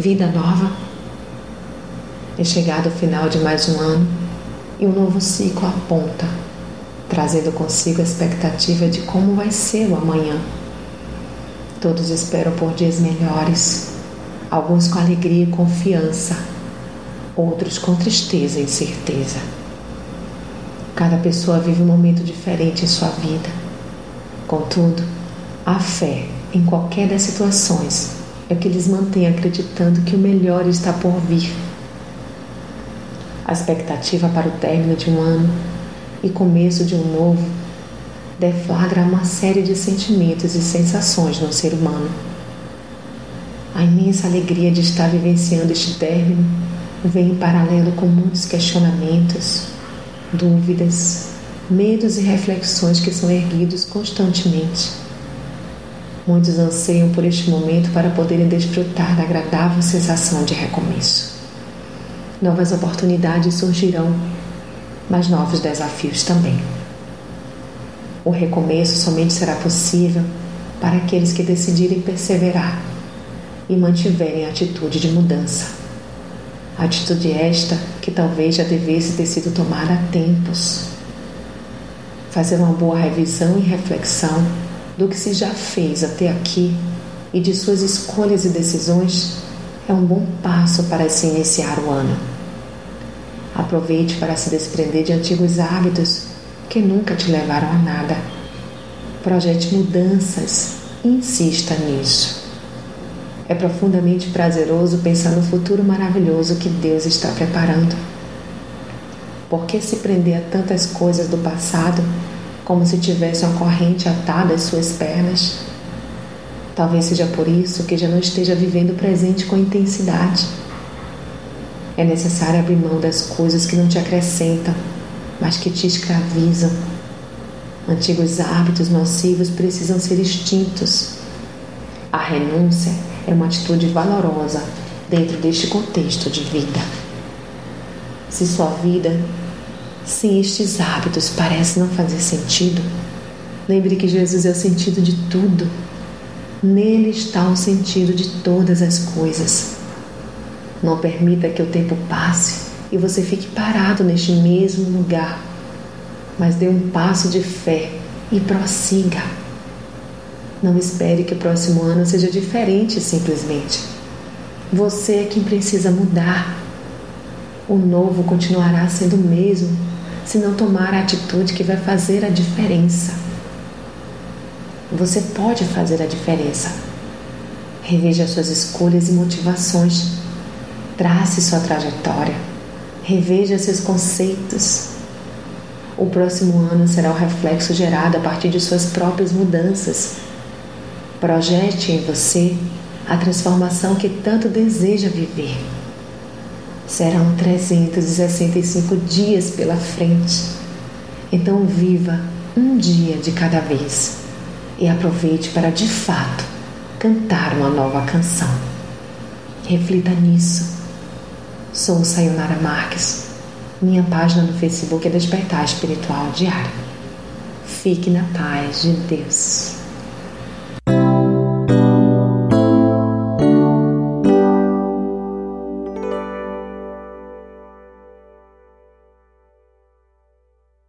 vida nova. É chegado o final de mais um ano e um novo ciclo aponta, trazendo consigo a expectativa de como vai ser o amanhã. Todos esperam por dias melhores, alguns com alegria e confiança, outros com tristeza e incerteza. Cada pessoa vive um momento diferente em sua vida. Contudo, a fé em qualquer das situações é que lhes mantém acreditando que o melhor está por vir. A expectativa para o término de um ano e começo de um novo deflagra uma série de sentimentos e sensações no ser humano. A imensa alegria de estar vivenciando este término vem em paralelo com muitos questionamentos, dúvidas, medos e reflexões que são erguidos constantemente. Muitos anseiam por este momento para poderem desfrutar da agradável sensação de recomeço. Novas oportunidades surgirão, mas novos desafios também. O recomeço somente será possível para aqueles que decidirem perseverar e mantiverem a atitude de mudança. Atitude esta que talvez já devesse ter sido tomada há tempos. Fazer uma boa revisão e reflexão do que se já fez até aqui e de suas escolhas e decisões é um bom passo para se iniciar o ano. Aproveite para se desprender de antigos hábitos que nunca te levaram a nada. Projete mudanças insista nisso. É profundamente prazeroso pensar no futuro maravilhoso que Deus está preparando. Por que se prender a tantas coisas do passado como se tivesse uma corrente atada às suas pernas? Talvez seja por isso que já não esteja vivendo o presente com intensidade. É necessário abrir mão das coisas que não te acrescentam, mas que te escravizam. Antigos hábitos nocivos precisam ser extintos. A renúncia é uma atitude valorosa dentro deste contexto de vida. Se sua vida sem estes hábitos parece não fazer sentido, lembre que Jesus é o sentido de tudo. Nele está o sentido de todas as coisas. Não permita que o tempo passe e você fique parado neste mesmo lugar, mas dê um passo de fé e prossiga. Não espere que o próximo ano seja diferente simplesmente. Você é quem precisa mudar. O novo continuará sendo o mesmo se não tomar a atitude que vai fazer a diferença. Você pode fazer a diferença. Reveja suas escolhas e motivações Trace sua trajetória, reveja seus conceitos. O próximo ano será o reflexo gerado a partir de suas próprias mudanças. Projete em você a transformação que tanto deseja viver. Serão 365 dias pela frente. Então, viva um dia de cada vez e aproveite para de fato cantar uma nova canção. Reflita nisso Sou Sayonara Marques. Minha página no Facebook é Despertar Espiritual Diário. Fique na paz de Deus.